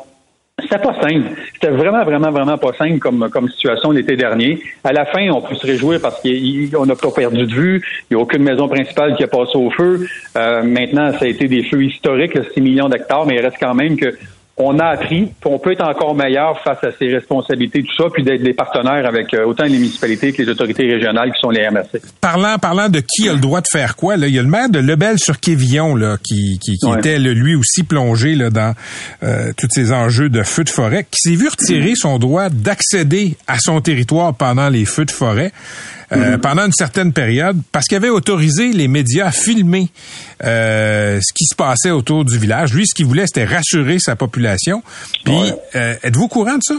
F: c'était pas simple. C'était vraiment, vraiment, vraiment pas simple comme, comme situation l'été dernier. À la fin, on peut se réjouir parce qu'on n'a pas perdu de vue. Il n'y a aucune maison principale qui a passé au feu. Euh, maintenant, ça a été des feux historiques, 6 millions d'hectares, mais il reste quand même que on a appris, puis on peut être encore meilleur face à ses responsabilités, tout ça, puis d'être des partenaires avec euh, autant les municipalités que les autorités régionales qui sont les MRC.
A: Parlant, parlant de qui a le droit de faire quoi, là, il y a le maire de Lebel sur Quévillon là, qui, qui, qui
F: Ouais.
A: était lui aussi plongé là, dans euh, tous ces enjeux de feux de forêt, qui s'est vu retirer son droit d'accéder à son territoire pendant les feux de forêt. Euh, pendant une certaine période, parce qu'il avait autorisé les médias à filmer euh, ce qui se passait autour du village. Lui, ce qu'il voulait, c'était rassurer sa population. Puis,
F: Ouais.
A: euh, êtes-vous au courant de ça?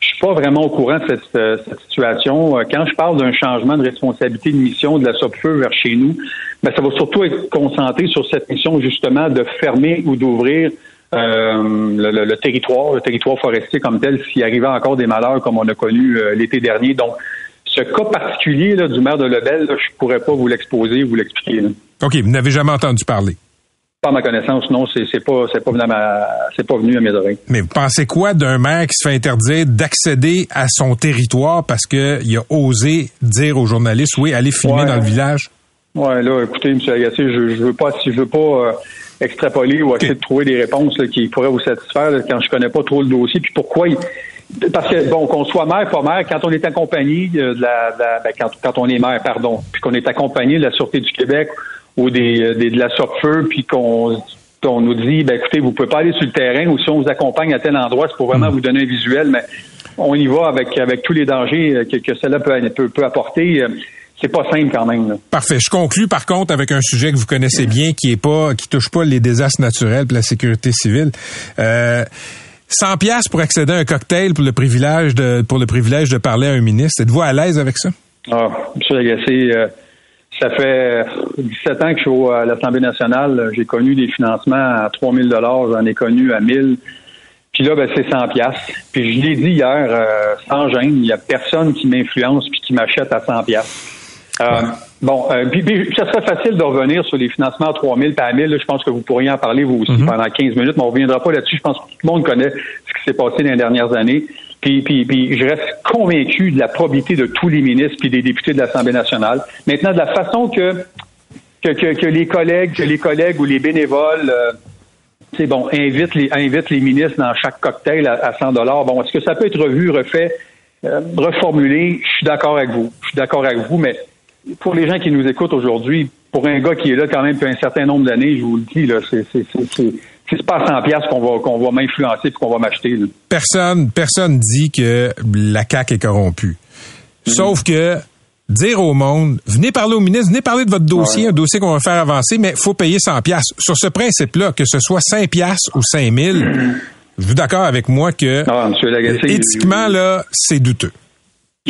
F: Je suis pas vraiment au courant de cette, cette situation. Quand je parle d'un changement de responsabilité de mission de la SOPFEU vers chez nous, ben, ça va surtout être concentré sur cette mission justement de fermer ou d'ouvrir euh, le, le- le territoire, le territoire forestier comme tel, s'il arrivait encore des malheurs comme on a connu euh, l'été dernier. Donc, ce cas particulier là, du maire de Lebel, là, je pourrais pas vous l'exposer, vous l'expliquer.
A: OK, vous n'avez jamais entendu parler.
F: Pas à ma connaissance, non, c'est c'est pas, c'est pas venu à ma, c'est pas venu à mes oreilles.
A: Mais vous pensez quoi d'un maire qui se fait interdire d'accéder à son territoire parce qu'il a osé dire aux journalistes, oui, allez filmer
F: Ouais.
A: dans le village?
F: Ouais, là, écoutez, M. Agassé, je, je veux pas, si je veux pas euh, extrapoler ou essayer de trouver des réponses là, qui pourraient vous satisfaire là, quand je connais pas trop le dossier. Puis pourquoi il- parce que bon, qu'on soit maire, pas maire, quand on est accompagné de la, de la- ben, quand, quand on est maire, pardon, puis qu'on est accompagné de la Sûreté du Québec ou des, euh, des- de la SOPFEU, puis qu'on on nous dit, ben écoutez, vous pouvez pas aller sur le terrain ou si on vous accompagne à tel endroit, c'est pour vraiment vous donner un visuel, mais on y va avec avec tous les dangers euh, que, que cela peut, peut, peut apporter. C'est pas simple quand même. Là.
A: Parfait. Je conclus par contre avec un sujet que vous connaissez bien, qui est pas, qui touche pas les désastres naturels, puis la sécurité civile. Euh, 100 pièces pour accéder à un cocktail pour le privilège de, pour le privilège de parler à un ministre. Êtes-vous à l'aise avec ça?
F: Ah, M. Lagacé, euh, ça fait 17 ans que je suis à l'Assemblée nationale. J'ai connu des financements à 3 000 j'en ai connu à 1000 Puis là, ben, c'est 100 piastres. Puis je l'ai dit hier, euh, sans gêne, il y a personne qui m'influence puis qui m'achète à 100 piastres. Euh, Bon, euh, puis, puis ça serait facile de revenir sur les financements à 3 000 puis à 1000 là, Je pense que vous pourriez en parler vous aussi pendant 15 minutes, mais on ne reviendra pas là-dessus. Je pense que tout le monde connaît ce qui s'est passé dans les dernières années. Puis, puis, puis je reste convaincu de la probité de tous les ministres puis des députés de l'Assemblée nationale. Maintenant, de la façon que que, que, que les collègues, que les collègues ou les bénévoles, euh, c'est bon, invitent les, invitent les ministres dans chaque cocktail à, à 100 dollars. Bon, est-ce que ça peut être revu, refait, euh, reformulé? Je suis d'accord avec vous. Je suis d'accord avec vous, mais pour les gens qui nous écoutent aujourd'hui, pour un gars qui est là quand même depuis un certain nombre d'années, je vous le dis, là, c'est c'est c'est c'est c'est pas à 100 pièces qu'on va qu'on va m'influencer et qu'on va m'acheter. là.
A: Personne, personne dit que la CAQ est corrompue. Sauf que dire au monde, venez parler au ministre, venez parler de votre dossier, un dossier qu'on va faire avancer, mais faut payer 100 pièces. Sur ce principe-là, que ce soit 5 pièces ou 5000, vous d'accord avec moi que
F: Ah. Lagacé,
A: éthiquement là, c'est douteux.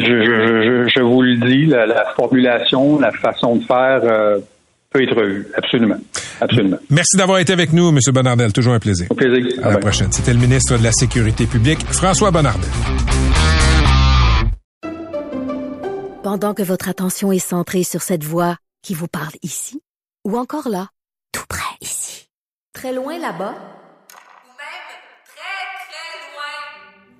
F: Je, je, je, je vous le dis, la, la formulation, la façon de faire euh, peut être revue. Absolument. Absolument.
A: Merci d'avoir été avec nous, M. Bonardel. Toujours un plaisir.
F: Au plaisir.
A: À la prochaine. C'était le ministre de la Sécurité publique, François Bonardel.
C: Pendant que votre attention est centrée sur cette voix qui vous parle ici, ou encore là, tout près ici, très loin là-bas,
G: ou même très, très loin.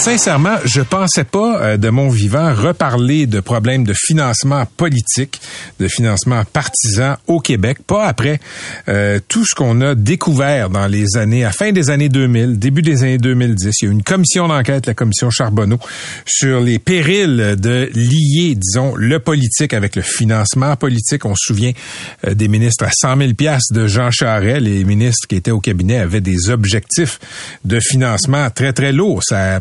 A: Sincèrement, je pensais pas euh, de mon vivant reparler de problèmes de financement politique, de financement partisan au Québec, pas après euh, tout ce qu'on a découvert dans les années, à fin des années 2000, début des années 2010. Il y a eu une commission d'enquête, la commission Charbonneau, sur les périls de lier, disons, le politique avec le financement politique. On se souvient euh, des ministres à 100 000 piastres de Jean Charest. Les ministres qui étaient au cabinet avaient des objectifs de financement très, très lourds. Ça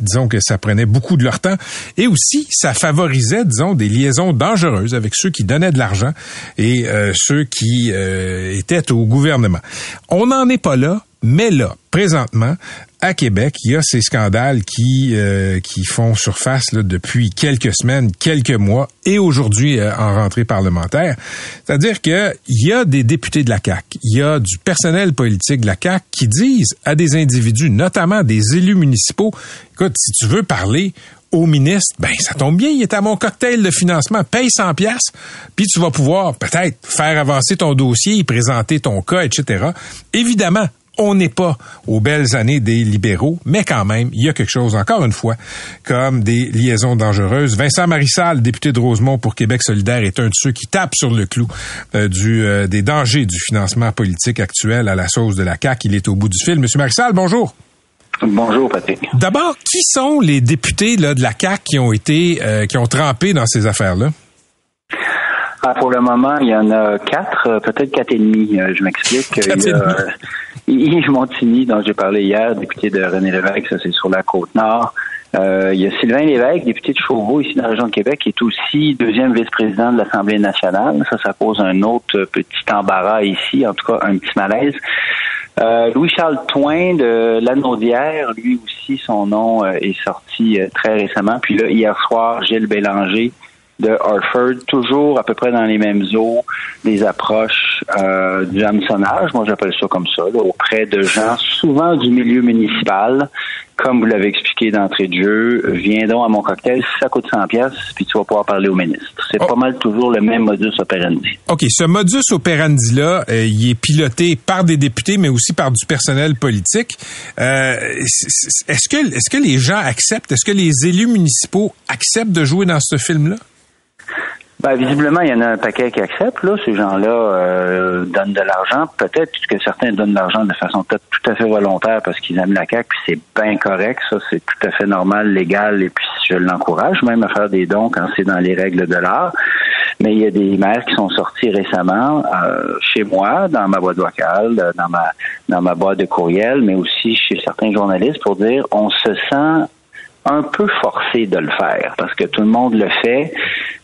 A: disons que ça prenait beaucoup de leur temps et aussi ça favorisait disons des liaisons dangereuses avec ceux qui donnaient de l'argent et euh, ceux qui euh, étaient au gouvernement. On n'en est pas là, mais là présentement à Québec, il y a ces scandales qui euh, qui font surface depuis quelques semaines, quelques mois et aujourd'hui euh, en rentrée parlementaire. C'est-à-dire que il y a des députés de la CAC, il y a du personnel politique de la CAC qui disent à des individus, notamment des élus municipaux, écoute, si tu veux parler au ministre, ben ça tombe bien, il est à mon cocktail de financement, paye 100 pièces, puis tu vas pouvoir peut-être faire avancer ton dossier, présenter ton cas, etc. Évidemment, on n'est pas aux belles années des libéraux, mais quand même, il y a quelque chose, encore une fois, comme des liaisons dangereuses. Vincent Marissal, député de Rosemont pour Québec solidaire, est un de ceux qui tape sur le clou euh, du, euh, des dangers du financement politique actuel à la sauce de la CAQ. Il est au bout du fil. Monsieur Marissal, bonjour.
H: Bonjour, Patrick.
A: D'abord, qui sont les députés là, de la CAQ qui ont été, euh, qui ont trempé dans ces affaires-là?
H: Ah, pour le moment, il y en a quatre, peut-être quatre et demi. je m'explique. Yves Montigny, dont j'ai parlé hier, député de René Lévesque, ça c'est sur la Côte-Nord. Euh, il y a Sylvain Lévesque, député de Chauveau, ici dans la région de Québec, qui est aussi deuxième vice-président de l'Assemblée nationale. Ça, ça pose un autre petit embarras ici, en tout cas un petit malaise. Euh, Louis-Charles Toin de Lanaudière, lui aussi, son nom euh, est sorti très récemment. Puis là, hier soir, Gilles Bélanger, de Hartford, toujours à peu près dans les mêmes eaux, des approches euh, du hameçonnage, moi j'appelle ça comme ça, auprès de gens souvent du milieu municipal, comme vous l'avez expliqué d'entrée de jeu, viens donc à mon cocktail, ça coûte 100 pièces, puis tu vas pouvoir parler au ministre. C'est
A: Oh.
H: pas mal toujours le même modus operandi.
A: OK, ce modus operandi-là, euh, il est piloté par des députés, mais aussi par du personnel politique. Euh, est-ce que, est-ce que les gens acceptent, est-ce que les élus municipaux acceptent de jouer dans ce film-là?
H: Ben, visiblement, il y en a un paquet qui acceptent. Là. Ces gens-là euh, donnent de l'argent. Peut-être que certains donnent de l'argent de façon tout à fait volontaire parce qu'ils aiment la CAQ, puis c'est bien correct. Ça, c'est tout à fait normal, légal, et puis je l'encourage même à faire des dons quand c'est dans les règles de l'art. Mais il y a des maires qui sont sortis récemment euh, chez moi, dans ma boîte vocale, dans ma dans ma boîte de courriel, mais aussi chez certains journalistes pour dire on se sent un peu forcé de le faire parce que tout le monde le fait.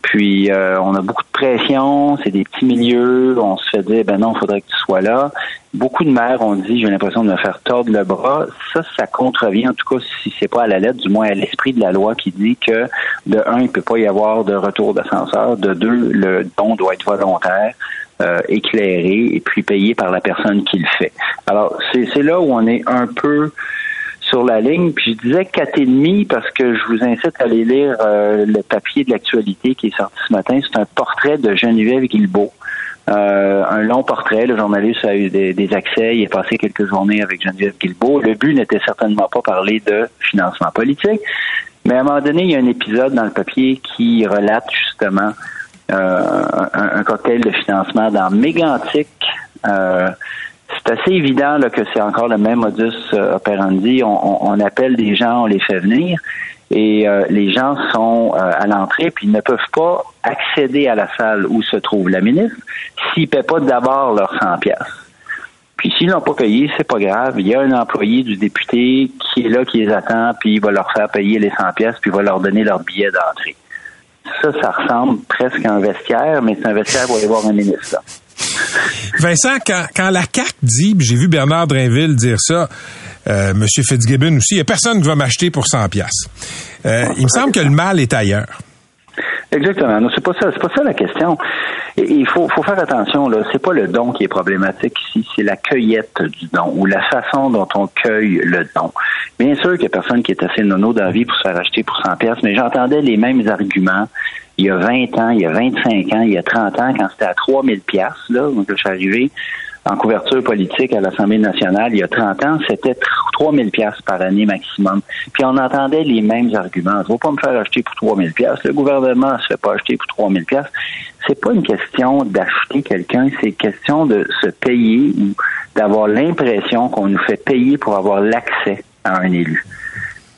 H: Puis euh, on a beaucoup de pression, c'est des petits milieux, on se fait dire ben non, il faudrait que tu sois là. Beaucoup de maires ont dit j'ai l'impression de me faire tordre le bras. Ça, ça contrevient, en tout cas si c'est pas à la lettre, du moins à l'esprit de la loi qui dit que de un, il peut pas y avoir de retour d'ascenseur, de deux, le don doit être volontaire. euh, éclairé et puis payé par la personne qui le fait. Alors, c'est là où on est un peu sur la ligne. Puis je disais quatre et demi parce que je vous incite à aller lire euh, le papier de l'actualité qui est sorti ce matin. C'est un portrait de Geneviève Guilbeault. Euh, un long portrait. Le journaliste a eu des, accès. Il a passé quelques journées avec Geneviève Guilbeault. Le but n'était certainement pas parler de financement politique. Mais à un moment donné, il y a un épisode dans le papier qui relate justement euh, un, un cocktail de financement dans Mégantic. Euh, c'est assez évident là, que c'est encore le même modus euh, operandi. On, on- on appelle des gens, on les fait venir, et euh, les gens sont euh, à l'entrée, puis ils ne peuvent pas accéder à la salle où se trouve la ministre s'ils ne paient pas d'abord leurs 100 pièces. Puis s'ils n'ont pas payé, c'est pas grave. Il y a un employé du député qui est là, qui les attend, puis il va leur faire payer les 100 pièces, puis il va leur donner leur billet d'entrée. Ça, ça ressemble presque à un vestiaire, mais c'est un vestiaire pour aller voir un ministre. là.
A: Vincent, quand, la CAQ dit, j'ai vu Bernard Drinville dire ça, euh, M. Fitzgibbon aussi, il n'y a personne qui va m'acheter pour 100 pièces. il me semble que le mal est ailleurs.
H: Exactement. C'est pas ça la question. Il faut, faut faire attention. Là, c'est pas le don qui est problématique ici, c'est la cueillette du don ou la façon dont on cueille le don. Bien sûr qu'il y a personne qui est assez nono dans la vie pour se faire acheter pour 100 pièces, mais j'entendais les mêmes arguments il y a 20 ans, il y a 25 ans, il y a 30 ans, quand c'était à 3000 pièces là, donc je suis arrivé en couverture politique à l'Assemblée nationale il y a 30 ans, c'était 3000 pièces par année maximum. Puis on entendait les mêmes arguments. Je ne vais pas me faire acheter pour 3000 pièces. Le gouvernement ne se fait pas acheter pour 3000 pièces. C'est pas une question d'acheter quelqu'un, c'est une question de se payer ou d'avoir l'impression qu'on nous fait payer pour avoir l'accès à un élu.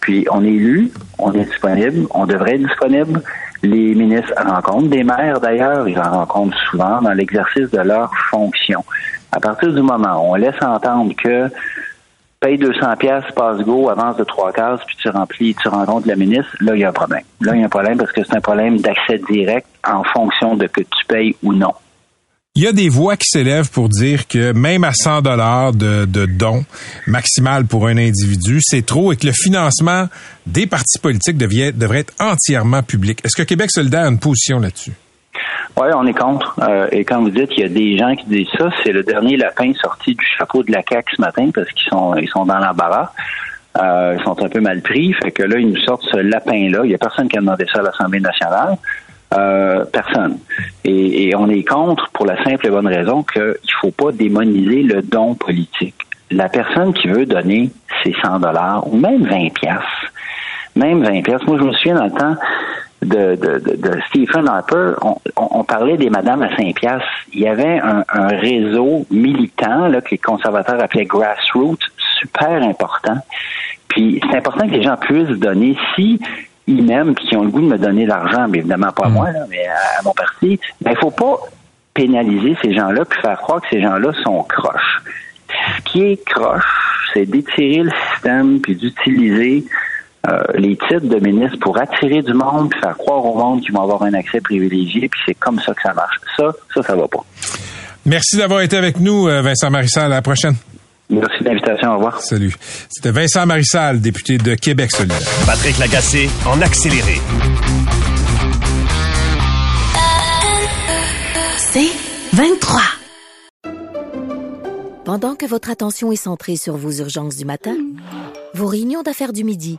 H: Puis on est élu, on est disponible, on devrait être disponible. Les ministres rencontrent des maires d'ailleurs, ils en rencontrent souvent dans l'exercice de leur fonction. À partir du moment où on laisse entendre que paye 200 pièces, passe go, avance de trois cases, puis tu remplis, tu rencontres la ministre, là il y a un problème. Là il y a un problème parce que c'est un problème d'accès direct en fonction de que tu payes ou non.
A: Il y a des voix qui s'élèvent pour dire que même à 100 dollars de, de dons maximal pour un individu, c'est trop et que le financement des partis politiques devrait être entièrement public. Est-ce que Québec solidaire a une position là-dessus?
H: Oui, on est contre. Euh, et quand vous dites qu'il y a des gens qui disent ça, c'est le dernier lapin sorti du chapeau de la CAQ ce matin parce qu'ils sont ils sont dans l'embarras. Euh, ils sont un peu mal pris. Fait que là, ils nous sortent ce lapin-là. Il y a personne qui a demandé ça à l'Assemblée nationale. Euh, personne. Et, et on est contre pour la simple et bonne raison qu'il ne faut pas démoniser le don politique. La personne qui veut donner ses 100 dollars ou même 20 pièces, même 20 pièces. Moi, je me souviens dans le temps de, de, de, de Stephen Harper, on, on, parlait des madames à Saint-Piastre. Il y avait un, réseau militant là, que les conservateurs appelaient grassroots, super important. Puis c'est important que les gens puissent donner si ils m'aiment puis qu'ils ont le goût de me donner l'argent, mais évidemment pas à moi, là, mais à, mon parti. Mais il faut pas pénaliser ces gens-là puis faire croire que ces gens-là sont croches. Ce qui est croche, c'est d'étirer le système puis d'utiliser euh, les titres de ministre pour attirer du monde puis faire croire au monde qu'ils vont avoir un accès privilégié puis c'est comme ça que ça marche. Ça, ça, ça va pas.
A: Merci d'avoir été avec nous, euh, Vincent Marissal. À la prochaine.
H: Merci de l'invitation. Au revoir.
A: Salut. C'était Vincent Marissal, député de Québec solidaire.
E: Patrick Lagacé, en accéléré.
C: C'est 23. Pendant que votre attention est centrée sur vos urgences du matin, vos réunions d'affaires du midi,